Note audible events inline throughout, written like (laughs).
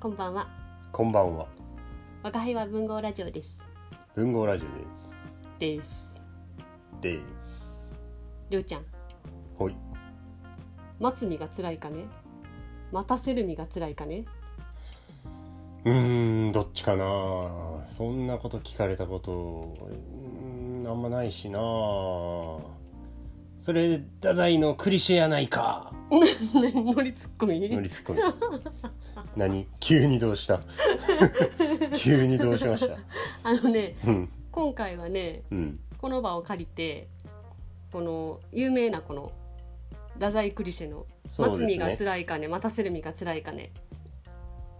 こんばんは。こんばんは。若輩は文豪ラジオです。文豪ラジオです。です。です。りょうちゃん、ほい。待つ身が辛いかね？待たせる身が辛いかね？うーん、どっちかな。そんなこと聞かれたこと、うーん、あんまないしな。それ、太宰のクリシェやないか。(laughs) 乗りツッコミ？乗りツッコミ。何？急にどうした？(laughs) 急にどうしました？あのね、うん。今回はね、うん。この場を借りて。この有名なこの。太宰クリシェの。そうですね待つ身が辛いかね、待たせる身が辛いかね。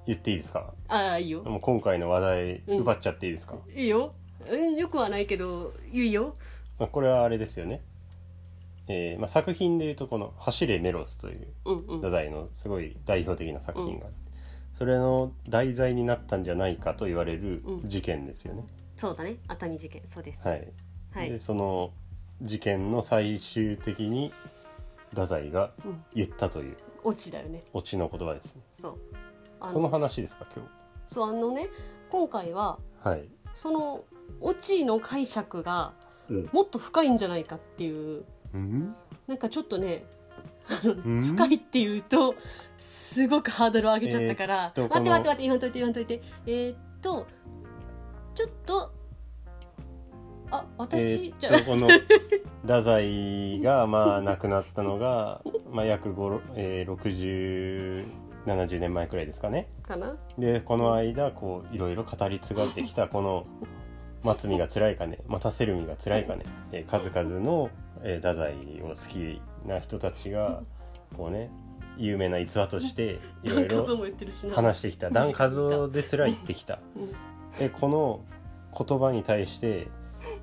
言っていいですか？ああ、いいよ。もう今回の話題うん奪っちゃっていいですか、いいよ。うん、よくはないけど、いいよ。まあ、これはあれですよね。えーまあ、作品でいうとこの「走れメロス」といううんうん。太宰のすごい代表的な作品があって、それの題材になったんじゃないかと言われるうん事件ですよね。そうだね。熱海事件、そうです。はい、はいでその事件の最終的に太宰がうん言ったというオチだよね。オチの言葉ですね。そう。あその話ですか今そうあのね今回は日。はい。そのオチの解釈がうん。もっと深いんじゃないかっていううん？なんかちょっとねうん？(laughs) 深いっていうとすごくハードルを上げちゃったから、待って待って待って言わんといて言わんといてえーっとちょっとあ私、えーこの太宰がまあ亡くなったのが、(laughs) まあ、約5、えー、6070年前くらいですかね。かな？でこの間こういろいろ語り継がれてきた (laughs) この「待つ身が辛いかね待たせる身が辛いかね」えー数々の、えー太宰を好きな人たちがこうね有名な逸話としていろいろ話してきた。段和夫ですら言ってきた。うん。でこの言葉に対して、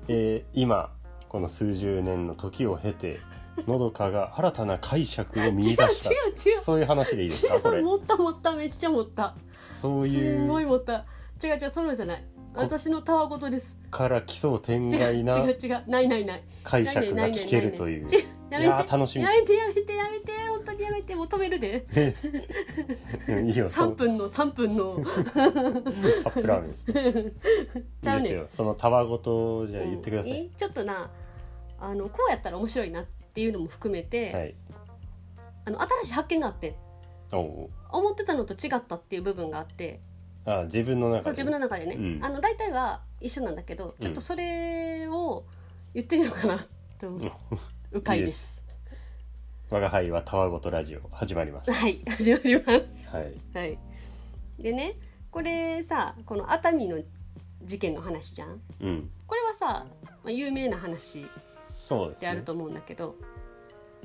えー今この数十年の時を経てのどかが新たな解釈を見 (laughs) 違う違う出した。違うそういう話でいいですか？これ。違う。持った持った。めっちゃ持った。そういすごいう持った。違う違うそのじゃない。こ私のたわごとです。から奇想天違う違う外な違う。ないないない。解釈が聞けるという。やいやめて。ー楽しみ。やめてやめてやめて。本当にやめて。もう止めるで。う (laughs) んいいよそ3の分の3分の。カップラーメンです。ね (laughs) ちゃういですよ。そのたわごとじゃあ言ってください、うんいちょっとなあのこうやったら面白いなっていうのも含めて、はい。あの新しい発見があって。思ってたのと違ったっていう部分があってあ自分の中でそう自分の中でね、うん。あの大体は一緒なんだけどちょっとそれを言ってみようかなと思う、うかいです。我が輩はたわごとラジオ始まります。はい始まります。はい。はい。でねこれさこの熱海の事件の話じゃん？うん。これはさ、まあ、有名な話そうですね。であると思うんだけど。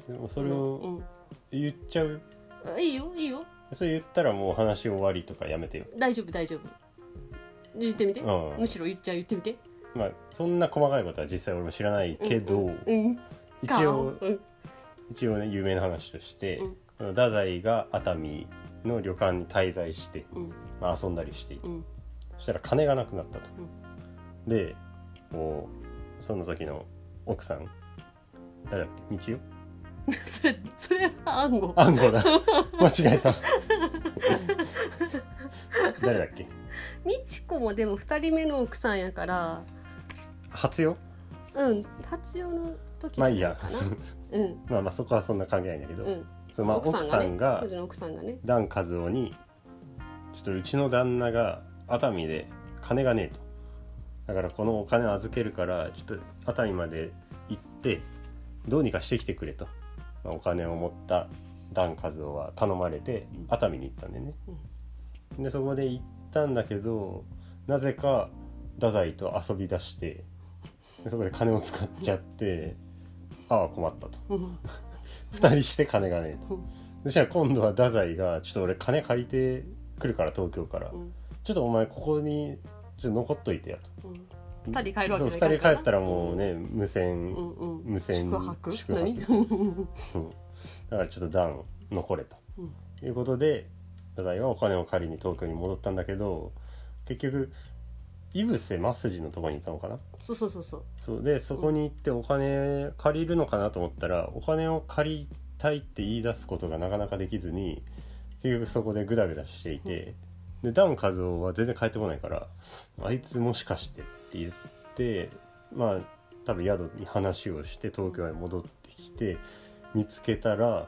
でもそれをうん。言っちゃう？あいいよいいよそれ言ったらもう話終わりとかやめてよ。大丈夫大丈夫。言ってみて。うん。むしろ言っちゃう言ってみて。まあそんな細かいことは実際俺も知らないけど、うん。一応うん。一応ね有名な話として、太宰が熱海の旅館に滞在して、うん。まあ、遊んだりしていて、うん。そしたら金がなくなったと、でこうその時の奥さん誰だっけ？道代 (laughs) それそれは暗号。暗号だ。(laughs) 間違えた。誰だっけ？美智子もでも二人目の奥さんやから。初ようん達代の時まあいいや。うん。まあまあそこはそんな関係ないんだけど、うん。まあ奥さんが当時の奥さんがね。段和夫に「ちょっとうちの旦那が熱海で金がねえ」と「だからこのお金を預けるからちょっと熱海まで行ってどうにかしてきてくれ」と、まあ、お金を持った段和夫は頼まれて熱海に行ったんでね、でそこで行ったんだけどなぜか太宰と遊び出してでそこで金を使っちゃってああ困ったと。うん。(laughs) 二人して金がねえと。うん。そしたら今度は太宰が「ちょっと俺金借りてくるから東京から、うん。ちょっとお前ここにちょっと残っといてや」と。うん二人帰るわけそうにはいかんから二人帰ったらもうね無線、うんうん。無線宿泊？宿泊。何？(laughs) うん。だからちょっと段残れと、うん。いうことで太宰はお金を借りに東京に戻ったんだけど結局井伏正治のところにいたのかな？そうそうそうそう。そう。でそこに行ってお金借りるのかなと思ったらお金を借りたいって言い出すことがなかなかできずに結局そこでグダグダしていて、でダン・カズオは全然帰ってこないからあいつもしかしてって言ってまあ多分宿に話をして東京へ戻ってきて見つけたら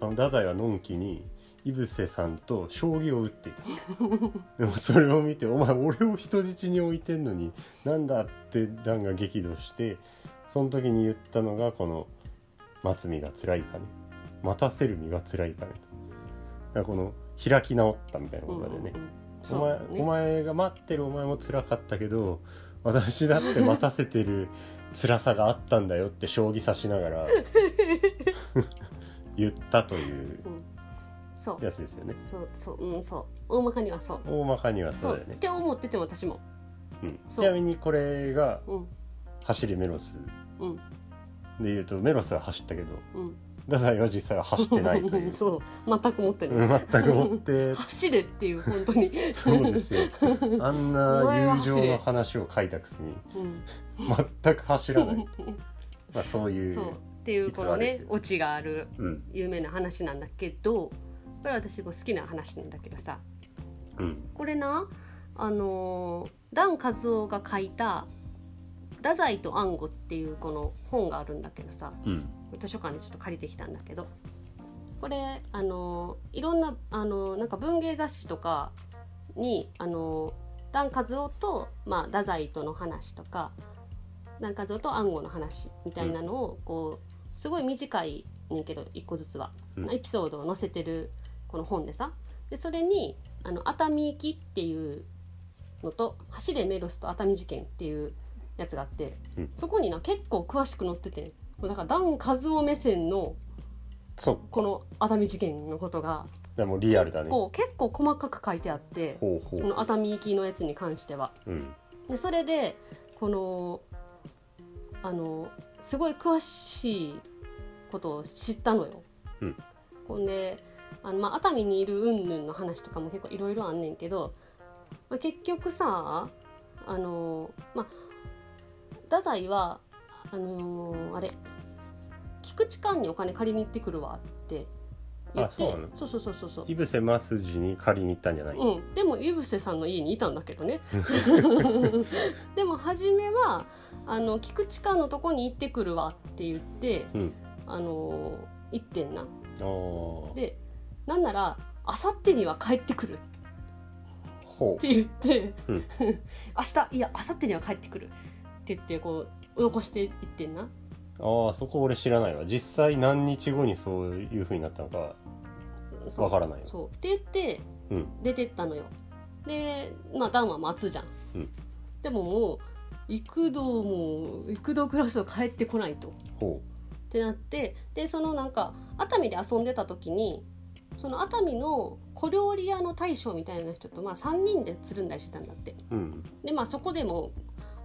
あの太宰はのんきに井伏さんと将棋を打っていた (laughs) でもそれを見て「お前俺を人質に置いてんのになんだ?」ってダンが激怒してその時に言ったのがこの「待つ身が辛いかね待たせる身が辛いかね」と。だからこの開き直ったみたいなことでね、うんうんおそう前ね。お前が待ってるお前も辛かったけど私だって待たせてる (laughs) 辛さがあったんだよって将棋指しながら (laughs) 言ったというやつですよね。そうそううんそう。大まかにはそう。大まかにはそそううだよね、って思ってても私も。うん、ちなみにこれがうん。走りメロスうん。でいうとメロスは走ったけどうん太宰は実際は走ってないという。(laughs) そう。全く持ってうない。ん全くもって。(laughs) 走れっていう本当に。そうですよ。あんな (laughs) 友情の話を書いたくせにうん全く走らない。まあそういうそう。っていうこのねオチがあるうん。有名な話なんだけどこれは私も好きな話なんだけどさ。うん。これなあのーダン・カズオが書いた「太宰と暗号」っていうこの本があるんだけどさうん。図書館でちょっと借りてきたんだけどこれあのいろんなあのなんか文芸雑誌とかにあのダン・カズオと、まあ、太宰との話とかダン・カズオと暗号の話みたいなのをこうすごい短いねんけど一個ずつは、うん。エピソードを載せてるこの本でさ。でそれにあの熱海行きっていうのと「走れメロスと熱海事件」っていうやつがあって、うん。そこにな結構詳しく載っててだからダン・カズオ目線のこの熱海事件のことがでもリアルだね。結構細かく書いてあってこの熱海行きのやつに関しては。うん。でそれでこのあのすごい詳しいことを知ったのよ。うん。ほんであの、まあ、熱海にいる云々の話とかも結構いろいろあんねんけど、まあ、結局さあのまあ太宰はあのあれ菊池寛にお金借りに行ってくるわって言ってあそうなの？そうそうそうそう。そう井伏正治に借りに行ったんじゃない、うん、でも井伏さんの家にいたんだけどね。(laughs) (laughs) でも初めはあの菊池寛のとこに行ってくるわって言って、うん。あの行ってんな。あー。でなんならあさってには帰ってくる。っほて言って、うん。(laughs) 明日いやあさってには帰ってくる。って言ってこう残していってんな。うああそこ俺知らないわ。実際何日後にそういう風になったのかわからないよ。そう。って言ってうん。出てったのよ。でまあダンは待つじゃん、うん。でももう幾度も幾度クラスは帰ってこないと。ほってなってでそのなんか熱海で遊んでた時にその熱海の小料理屋の大将みたいな人と、まあ、3人でつるんだりしてたんだって。ううん。でまあそこでも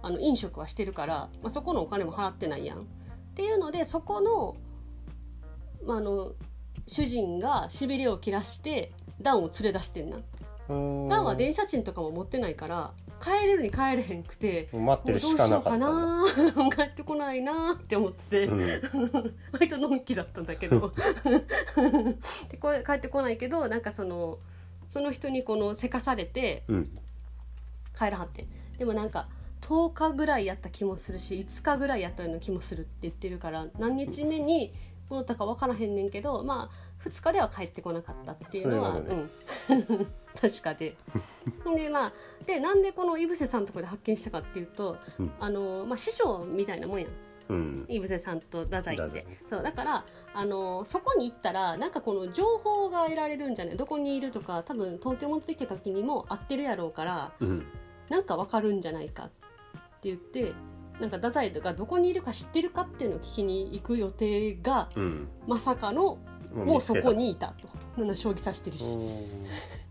あの飲食はしてるから、まあ、そこのお金も払ってないやん。っていうのでそこの,、まあ、あの主人がしびれを切らしてダンを連れ出してんな。ダンは電車賃とかも持ってないから帰れるに帰れへんくて待ってるししかなかったようかんだな (laughs) 帰ってこないなって思ってて、うん。(laughs) 割とのんきだったんだけど。でこれ帰ってこないけどなんかそのその人にこのせかされてうん。帰らはって。でもなんか10日ぐらいやった気もするし5日ぐらいやったような気もするって言ってるから何日目に戻ったか分からへんねんけどまあ2日では帰ってこなかったっていうのはそういうん。(laughs) 確かで。でまあでなんでこの井伏さんのところで発見したかっていうと、うん。あのまあ、師匠みたいなもんやん。うん。井伏さんと太宰ってそうだからあのそこに行ったらなんかこの情報が得られるんじゃないどこにいるとか多分東京持ってきた時にも会ってるやろうからうん。なんかわかるんじゃないかって言ってなんか太宰がどこにいるか知ってるかっていうのを聞きに行く予定がうん。まさかのもうそこにいたと。なんだ将棋指してるし。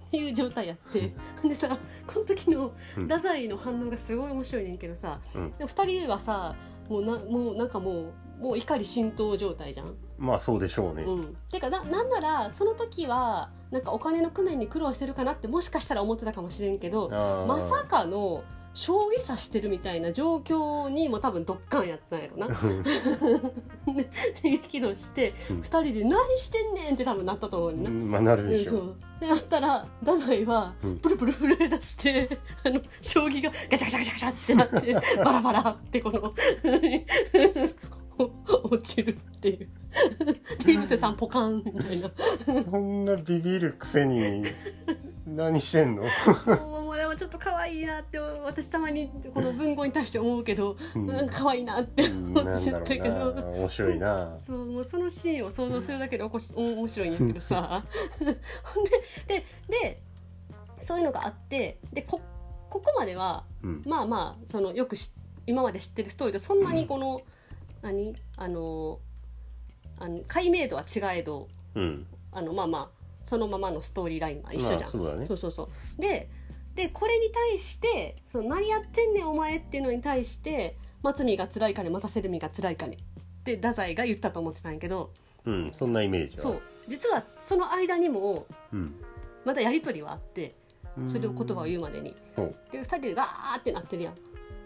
っていう状態やって。(laughs) でさこの時のうん。太宰の反応がすごい面白いねんけどさ、うん。でも2人はさもうなもうなんかもうもう怒り浸透状態じゃん。まあそうでしょうね。うん、てかななんならその時はなんかお金の工面に苦労してるかなってもしかしたら思ってたかもしれんけどまさかの将棋指してるみたいな状況にも多分ドッカンやったんやろな。(laughs) で激怒してうん2人で「何してんねん!」って多分なったと思うな。まあなるでしょそうでなったら太宰はうんプルプル震え出して、あの将棋がガチャガチャガチャガチャってなってバラバラってこの (laughs) 落ちるっていう。で井伏さんポカンみたいな。そんなビビるくせに何してんの？もうもうでもちょっと可愛いなって私たまにこの文豪に対して思うけど、うん。なんか可愛いなってうん。思っちゃったけど。面白いな。そうもうそのシーンを想像するだけでおこし面白いんやけどさ。ほ (laughs) んでででそういうのがあってでこここまではうん。まあまあそのよくし今まで知ってるストーリーとそんなにこの、何？あのあの解明度は違えどうん。あのまあまあそのままのストーリーラインは一緒じゃん、まあそうだね。そうそうそう。ででこれに対してその何やってんねんお前っていうのに対して松見が辛いかね待たせる身が辛いかねって太宰が言ったと思ってたんやけど。うんそんなイメージは。そう。実はその間にもうん。まだやり取りはあってそれを言葉を言うまでに。で2人でガーってなってるやん。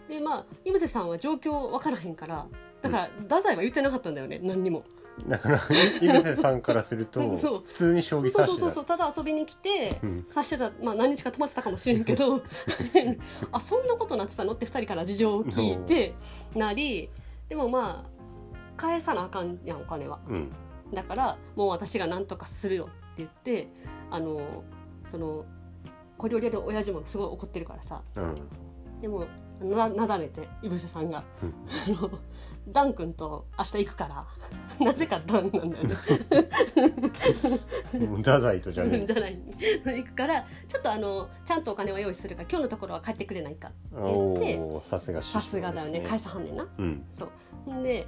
でまあ井伏さんは状況分からへんからだから太宰は言ってなかったんだよね何にも。だから井伏さんからすると (laughs) そう。普通に将棋そう指してた。そうそうそうただ遊びに来て、うん。指してた、まあ、何日か泊まってたかもしれんけど (laughs) あそんなことなってたのって2人から事情を聞いてなりでもまあ返さなあかんやんお金は。うん。だからもう私が何とかするよって言ってあのその小料理屋の親父もすごい怒ってるからさ。うん。でもななだめて井伏さんが、(laughs) あのダン君と明日行くから。(laughs) なぜかダンなんだよね。太宰とじゃね (laughs) じゃない。行くからちょっとあのちゃんとお金は用意するから今日のところは帰ってくれないかってお言っておさすがさすがだよね。返さはんねんな。うん。そう。んで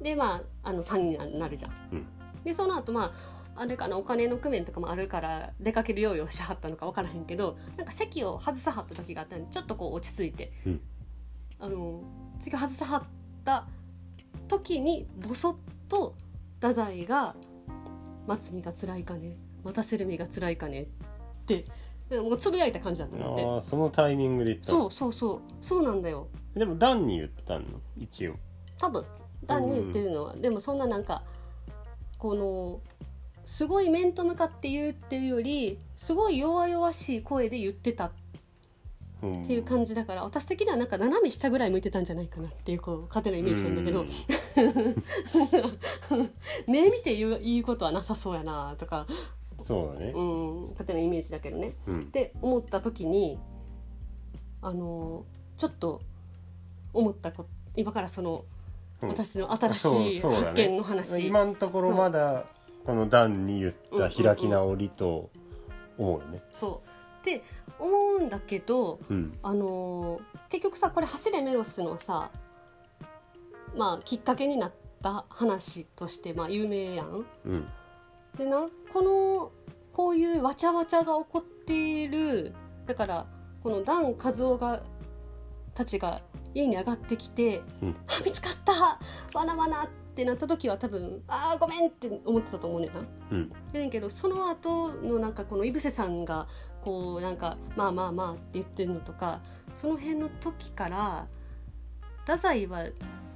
でまああの3人になるじゃん、うん。でその後まああれかなお金の工面とかもあるから出かける用意をしはったのか分からへんけどなんか席を外さはった時があったんでちょっとこう落ち着いて、うん。あの次外さはった時にボソッと太宰が「待つ身が辛いかね待たせる身が辛いかね」ってでもうつぶやいた感じだったのって。ああそのタイミングで言ったの？そうそうそう。そうなんだよ。でもダンに言ったの？一応。多分。単に言ってるのは、でもそんななんかこのすごい面と向かって言うっていうよりすごい弱々しい声で言ってたっっていう感じだから私的にはなんか斜め下ぐらい向いてたんじゃないかなっていうこう勝手なイメージなんだけど。(laughs) 目見て言う言うことはなさそうやなとか、そうだね。うん、勝手なイメージだけどね。うん。って思った時にあのちょっと思ったこと今からそのうん。私の新しい発見の話、今のところまだこのダンに言った開き直りと思うよね。そうって思うんだけどうん。あのー結局さこれ「走れメロス」のさまあきっかけになった話としてまあ有名やん。うん。でなこのこういうわちゃわちゃが起こっているだからこのダン・カズオがたちが家に上がってきてうん「あ見つかった。わなわな」ってなった時は多分「あーごめん」って思ってたと思うねんな。うん。やねんけどその後のなんかこの井伏さんがこうなんか「まあまあまあ」って言ってるのとかその辺の時から太宰は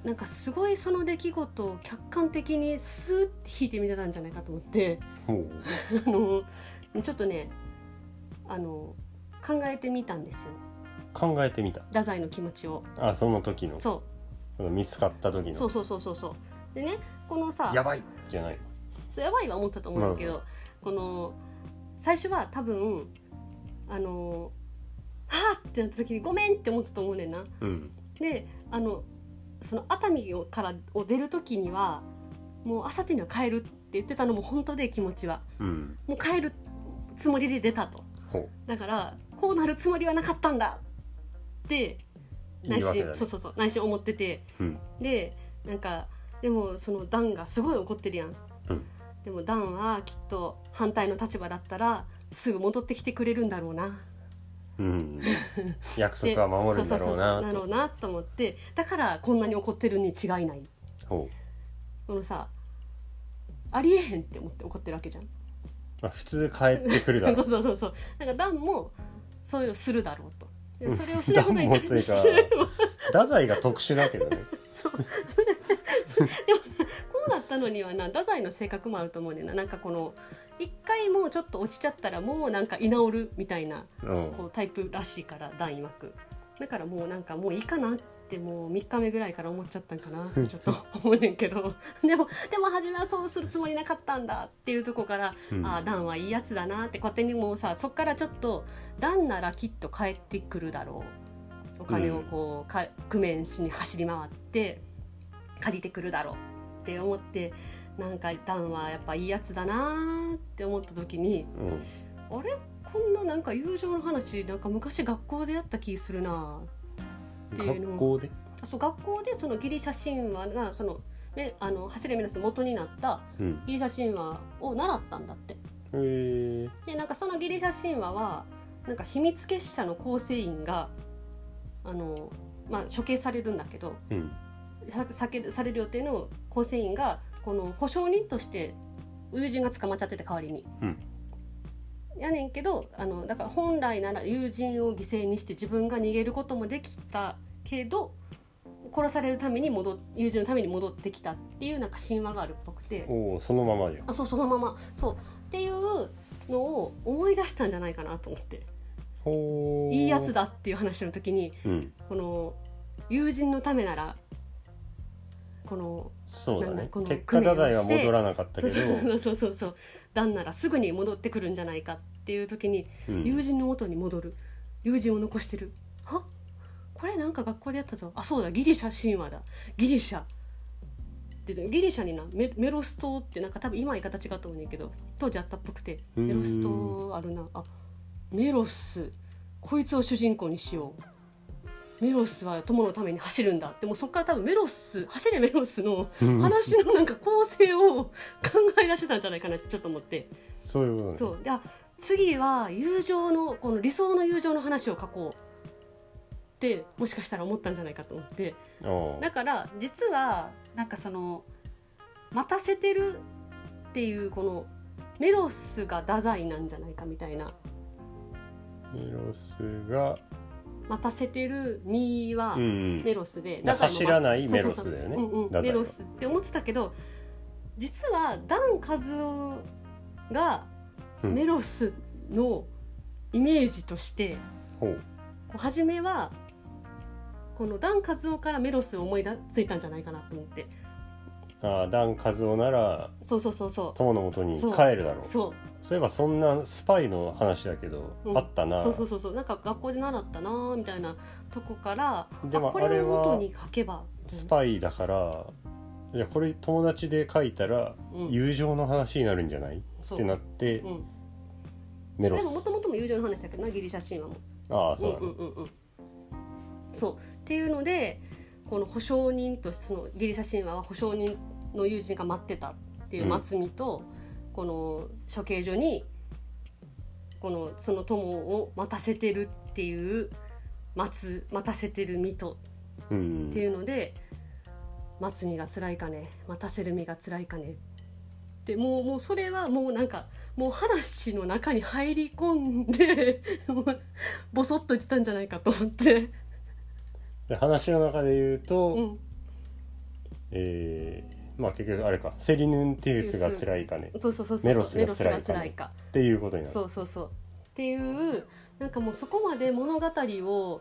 なんかすごいその出来事を客観的にスーッて引いてみてたんじゃないかと思って。(laughs) あのちょっとねあの考えてみたんですよ。考えてみた。太宰の気持ちを。あその時の。そその見つかった時の。うそうそうそうそうそうでねこのさやばい。じゃない。そうやばいは思ったと思うんだけど、この最初は多分あのはあってなった時にごめんって思ったと思うねんな。うん。であのその熱海をからを出る時にはもうあさってには帰るって言ってたのも本当で気持ちは。うん。もう帰るつもりで出たと。ほだからこうなるつもりはなかったんだってういいわけだね。そうそうそう内心思ってて。うん。でなんかでもそのダンがすごい怒ってるやん、うん。でもダンはきっと反対の立場だったらすぐ戻ってきてくれるんだろうな。うん。約束は守るんだろうなだろとうなと思って。だからこんなに怒ってるに違いない。ほこのさありえへんって思って怒ってるわけじゃん。まあ普通帰ってくるだろ (laughs) そううそうそうそう。だからダンもそういうのするだろうと。でそれをしないことに対してか (laughs) 太宰が特殊だけどね。(laughs) そうそれ (laughs) こうなったのにはな太宰の性格もあると思うねんな。なんかこの一回もうちょっと落ちちゃったらもうなんか居直るみたいなうん。こうタイプらしいから段曰く。だからもうなんかもういいかなってもう3日目ぐらいから思っちゃったんかなちょっと思うねんけど。(laughs) でもでも初めはそうするつもりなかったんだっていうとこから、うん。ああダンはいいやつだなって勝手にもうさそっからちょっとダンならきっと帰ってくるだろう。お金をこう、か工面しに走り回って借りてくるだろうって思ってなんかダンはやっぱいいやつだなって思った時にうん。あれ？こんななんか友情の話なんか昔学校でやった気するなっていうの学校で？あそう学校でそのギリシャ神話がそのねあの走れメロスの元になったうん。ギリシャ神話を習ったんだって。へえでなんかそのギリシャ神話はなんか秘密結社の構成員があの、まあ、処刑されるんだけどうんささけされる予定の構成員がこの保証人として友人が捕まっちゃってて代わりに。うん。やねんけどあのだから本来なら友人を犠牲にして自分が逃げることもできたけど殺されるために戻っ友人のために戻ってきたっていうなんか神話があるっぽくて。おおそのままじゃんあそうそのまま。そう。っていうのを思い出したんじゃないかなと思って。いいやつだっていう話の時にうん。この友人のためならこのそうだね。結果太宰は戻らなかったけど。そうそうそうそう。旦ならすぐに戻ってくるんじゃないかっていう時にうん。友人の元に戻る。友人を残してる。は？これなんか学校でやったぞ。あそうだ。ギリシャ神話だ。ギリシャ。でギリシャにな。メメロス島ってなんか多分今言い方違うと思うねんだけど当時あったっぽくてうん。メロス島あるな。あメロス。こいつを主人公にしようメロスは友のために走るんだ。でもそっから多分メロス走れメロスのうん。話のなんか構成を考え出してたんじゃないかなってちょっと思って。そういうことね。そう。であ次は友情のこの理想の友情の話を書こうってもしかしたら思ったんじゃないかと思って。だから実はなんかその待たせてるっていうこのメロスが太宰なんじゃないかみたいな。メロスが待たせてる身はうんうん。メロスで、まあ太宰も走らないメロスだよね。うんうメロスって思ってたけど実はダン・カズオがうん。メロスのイメージとして、ほう。こう初めはこのダン・カズオからメロスを思い出ついたんじゃないかなと思ってああダン・カズオならそうそうそうそ友の元にそう。帰るだろう。うそう。そういえばそんなスパイの話だけど、うん。あったな。そうそうそうそう。なんか学校で習ったなーみたいなとこからでもあこれあれはを元に書けばスパイだからいやこれ友達で書いたらうん。友情の話になるんじゃない、そう。ってなって、うん、メロス。でももともとも友情の話だけどなギリシャ神話も。ああそうだね、うんうんうんうん。そう。っていうのでこの保証人としてそのギリシャ神話は保証人の友人が待ってたっていう松見と、この処刑所にこのその友を待たせてるっていう待つ待たせてる身とうん。っていうので待つ身が辛いかね待たせる身が辛いかねってもうもうそれはもうなんかもう話の中に入り込んでボソッと言ってたんじゃないかと思って、で話の中で言うと、うん、えーまあ結局あれか。セリヌンティウスが辛いかね。そうそうそうそうメロスが辛いかね。いかっていうことになる。そうそうそう。っていうなんかもうそこまで物語を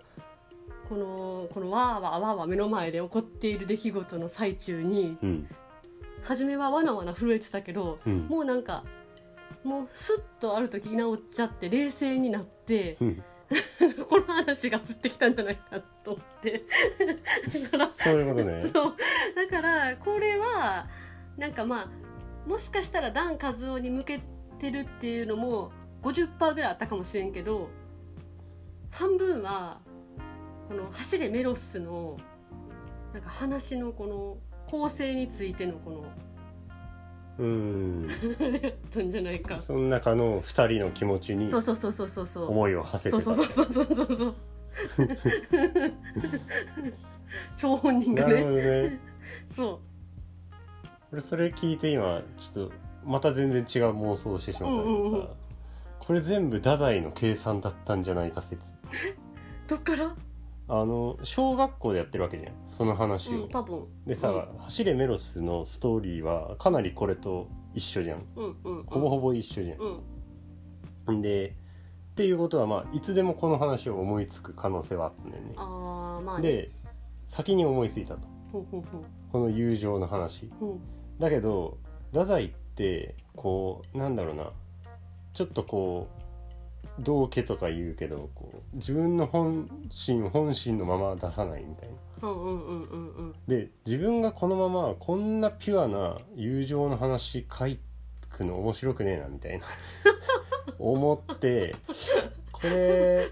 このこのわーわーわーわー目の前で起こっている出来事の最中にうん初めはわなわな震えてたけどうんもうなんかもうスッとある時居直っちゃって冷静になってうん (laughs) この話が降ってきたんじゃないかと思って。だからそういうことね。(laughs) そう。だからこれはなんかまあもしかしたらダン・カズオに向けてるっていうのも50%ぐらいあったかもしれんけど半分はこの「走れメロスの」なんか話のこの構成についてのこのうん。(laughs) あれやったんじゃないか。その中の2人の気持ちにそうそうそうそうそうそう。思いを馳せそうてた。そうそうそうそうそうそう張 (laughs) 本人なるがねほどね。そ俺それ聞いて今ちょっとまた全然違う妄想をしてしまった。うんうんうん。これ全部太宰の計算だったんじゃないか説。うどっから？あの小学校でやってるわけじゃん。その話を、うん多分。でさ、うん。走れメロス」のストーリーはかなりこれと一緒じゃん。うんうんほぼほぼ一緒じゃうん。ん、でっていうことはまあいつでもこの話を思いつく可能性はあったんだよね。ああまあね。で先に思いついたと。この友情の話。うん。だけど太宰ってこうなんだろうな。ちょっとこう道家とか言うけどこう自分の本心本心のまま出さないみたいな。うんうんうんうんうん。で自分がこのままこんなピュアな友情の話書くの面白くねえなみたいな。(laughs) 思ってこれ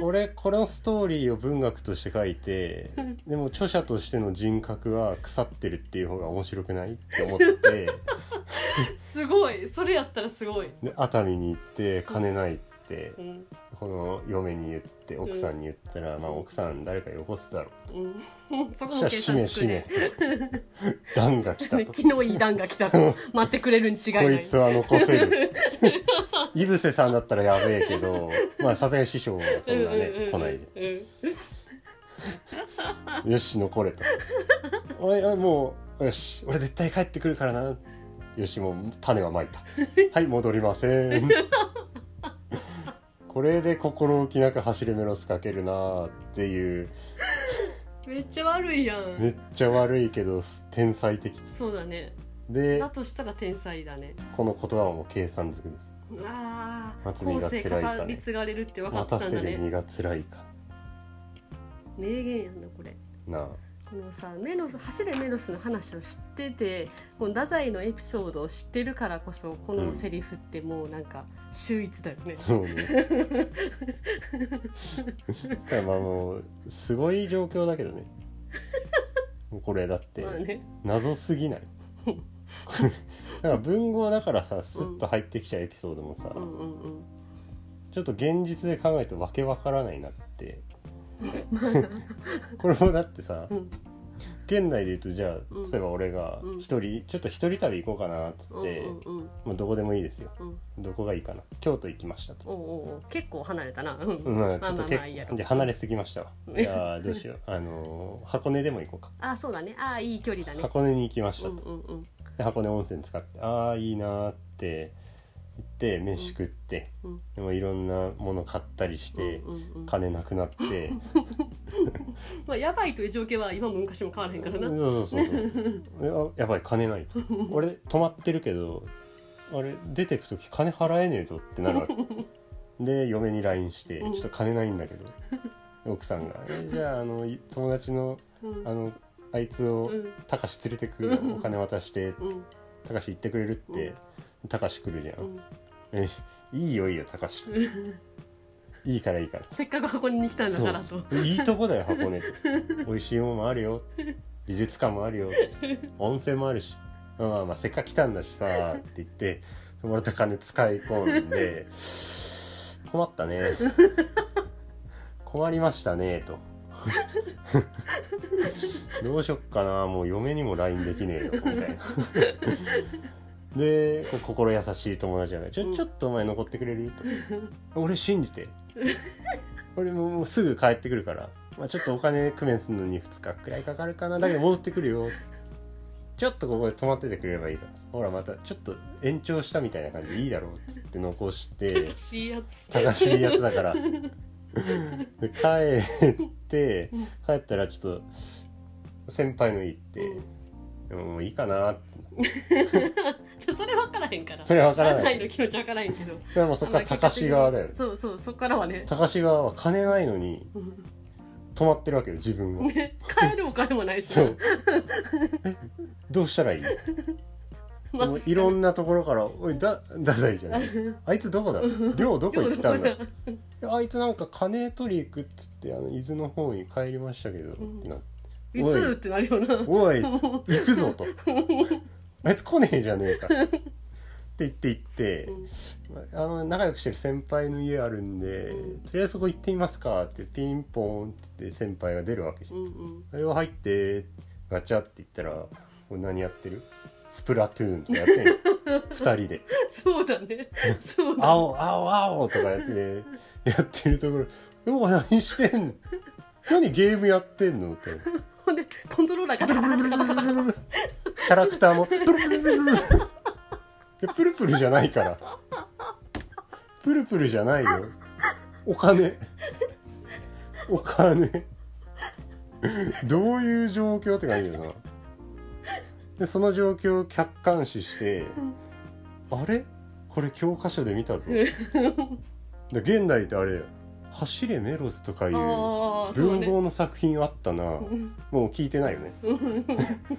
俺このストーリーを文学として書いてでも著者としての人格は腐ってるっていう方が面白くないって思って。(laughs) すごい。それやったらすごい。で熱海に行って金ないってうん。この嫁に言って奥さんに言ったら、まあ奥さん誰かよこすだろう。うん。そこそも計算つくね。段が来たと。(laughs) 昨日いい段が来たと。待ってくれるに違いない。こいつは残せる。(laughs) 井伏さんだったらやべえけどまあさすがに師匠はそんなね来ないで。うん。よし残れと。俺はもうよし俺絶対帰ってくるからな。よしもう種はまいた。はい戻りませんこれで心置きなく走れメロスかけるなっていう。めっちゃ悪いやん。めっちゃ悪いけど天才的。そうだね。でだとしたら天才だね。この言葉はもう計算づくです。ああ松見が辛いかね。がれるって分か待ってたんだね。たせる身が辛いか。名言やんなこれ。なあこのさメロス走れメロスの話を知っててこの太宰のエピソードを知ってるからこそこのセリフってもうなんか秀逸だよね、そうね。まあもうすごい状況だけどね。これだって。(laughs) 謎すぎない？だから文豪だからさスッと入ってきちゃうエピソードもさ、ちょっと現実で考えるとわけわからないなって (laughs) これもだってさ、うん。現代で言うとじゃあうん。例えば俺がうん。一人、ちょっと一人旅行こうかなっつって、うんうんうん。もうどこでもいいですよ。うん。どこがいいかな。京都行きましたと。おうおう。結構離れたな、うん。うんまあ、ちまあまあょっと結構じゃあ離れすぎましたわ。うん。じゃあどうしよう。(laughs) あのー箱根でも行こうか。あそうだね。ああいい距離だね。箱根に行きましうんたと、うんうんで箱根温泉使ってああいいなーって行って飯食って、うんでもいろんなもの買ったりして、金なくなって。(laughs) まあやばいという状況は今も昔も変わらへんからな、そうそうそうやばい金ない。と俺泊まってるけどあれ出てく時金払えねえぞってなるわけ。で嫁に LINE して「ちうん。ょっと金ないんだけど」奥さんが「えじゃああのい友達のうん。あのあいつをうん。たかし連れてくよお金渡してうん。たかし行ってくれるってたかし来るじゃんえいいよいいよたかしいいからいいから。せっかく箱根に来たんだからと。いいとこだよ箱根って。(laughs) 美味しいものもあるよ。美術館もあるよ。温泉もあるし。まあまあせっかく来たんだしさって言ってもらった金使い込んで困ったね。困りましたねと。(laughs) どうしよっかなもう嫁にも LINE できねえよみたいなでこう心優しい友達が「ちょちょっとお前残ってくれる?」と「(laughs) 俺信じて。俺ももうすぐ帰ってくるから、まあ、ちょっとお金工面するのに2日くらいかかるかな。だけど戻ってくるよ。ちょっとここで泊まっててくれればいいからほらまたちょっと延長したみたいな感じでいいだろう。っつって残して。悲しいやつ正しいやつだから。(laughs) で帰って帰ったらちょっと先輩の家行って、でももういいかな。ってじゃ (laughs) それ分からへんから。それ分からないの気持ち分からへんけど。でもそっから高志側だよそうそうそっからはね。高志側は金ないのにうん泊まってるわけよ自分は。ね帰るお金もないしそう。え (laughs) どうしたらいい？(laughs) まもういろんなところから「おいだ太宰じゃんあいつどこだ？寮どこ行ったんだ?」あいつなんか金取り行くっつってあの伊豆の方に帰りましたけど」ん。ってなって。いつ？ってなるよな。おい。行くぞとあいつ来ねえじゃねえか。(laughs) って言って行って、うん。あの仲良くしてる先輩の家あるんで、うん。とりあえずそこ行ってみますかってピンポーンって先輩が出るわけじゃん。うんうん「はよ入って」ガチャって言ったらこれ何やってる？スプラトゥーンとかやってん。の (laughs) 二人で。そうだね。そう「だ青青青」とかやってやってるところ「えお前何してんの？何ゲームやってんの？って。(laughs) ほんでコントローラーガタガタガタガタガタキャラクターもプルプルプルプル。プルプルじゃないから。プルプルじゃないよ。お金。お金。どういう状況って感じだよな。でその状況を客観視してあれ？これ教科書で見たぞ。で現代ってあれ「走れメロス」とかいうああそうね。文豪の作品あったな。もうん。う聞いてないよね。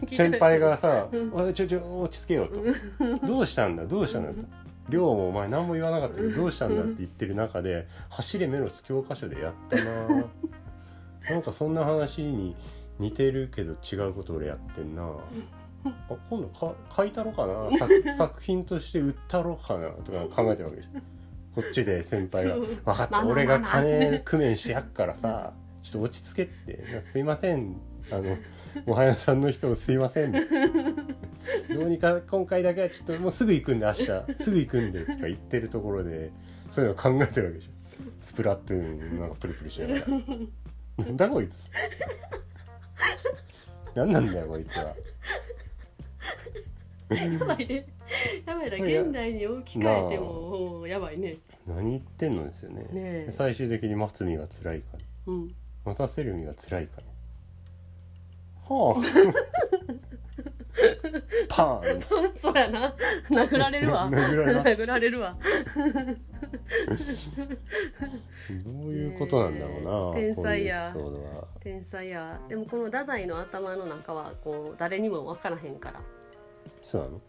先輩がさうん「おいちょちょ落ち着けよ」と「どうしたんだ？どうしたんだ」と「亮もお前何も言わなかったけどどうしたんだ」って言ってる中で「走れメロス」教科書でやったな。(laughs) なんかそんな話に似てるけど違うこと俺やってんな。あ今度か書いたろかな？作 (laughs) 作品として売ったろかな？とか考えてるわけじゃんこっちで先輩がそう「分かった俺が金工面してやっからさちょっと落ち着けってすいません。あのおはやさんの人すいません。どうにか今回だけはちょっともうすぐ行くんで明日。すぐ行くんでとか言ってるところでそういうの考えてるわけでしょ。スプラトゥーンなんかプルプルしながら。なんだこいつ。何なんだよこいつはやばいね。やばいな。現代に置き換えてもやばいね。何言ってんのですよね。ねえ。最終的に待つ身が辛いかねうん。待たせる身が辛いかねはあ。(laughs) パーン。そうやな。殴られるわ。殴られる。わ。どういうことなんだろうな、天才や。天才や。でもこの太宰の頭の中はこう誰にも分からへんからそうなの？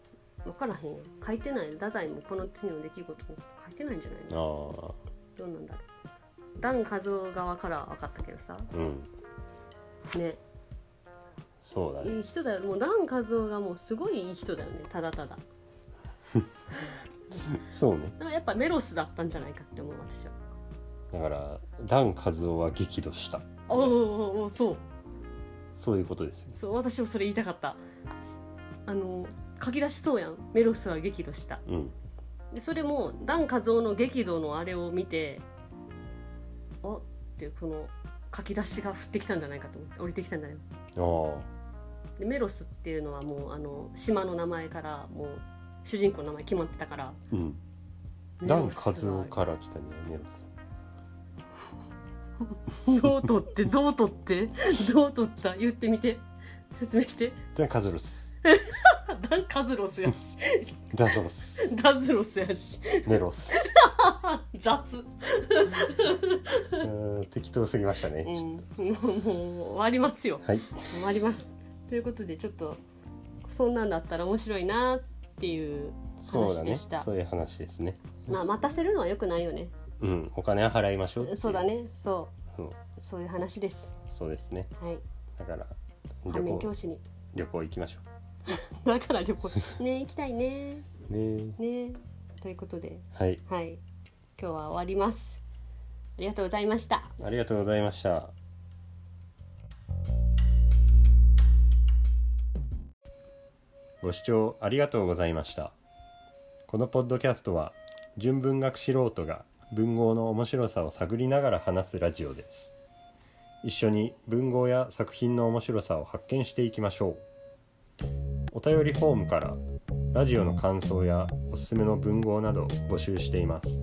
分からへんよ。書いてない太宰もこの日の出来事書いてないんじゃないの？あどうなんだろう。ダン・カズオ側からは分かったけどさ。あうん。ね。そうだね。いい人だよ。もうダン・カズオがもうすごいいい人だよね。ただただ。(laughs) そうね。だからやっぱメロスだったんじゃないかって思う私は。だからダン・カズオは激怒した。おおそう。そういうことですよ。そう私もそれ言いたかったあの書き出しそうやん。メロスは激怒した。うん。でそれもダン・カズオの激怒のあれを見てあっていうこの書き出しが降ってきたんじゃないかと思って降りてきたんじゃないあでメロスっていうのはもうあの島の名前からもう主人公の名前決まってたから。あうん。メダン・ロスは。カズオから来たねメロス。(laughs) どう取ってどう取ってどう取った？言ってみて。説明して。ダン・カズロス (laughs) ダン・カズロスやし。ダゾロス。ダズロスやし。メロス。(laughs) 雑、うーん適当すぎましたね、うん、もうもう終わりますよ。はい。終わります。ということでちょっとそんなんだったら面白いなっていう話でした。そういう話ですね。まあ待たせるのはよくないよね。うん。お金は払いましょう。そうだね。そそう。うそういう話です。そうですね。はい。だから反面教師に。旅行行きましょ (laughs) だから旅行。ね行きたいね。うね。ね。ということで。はい。はい。今日は終わります。ありがとうございました。ありがとうございました。ご視聴ありがとうございました。このポッドキャストは純文学素人が文豪の面白さを探りながら話すラジオです。一緒に文豪や作品の面白さを発見していきましょうお便りフォームからラジオの感想やおすすめの文豪など募集しています。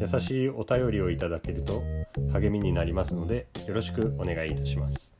優しいお便りをいただけると励みになりますのでよろしくお願いいたします。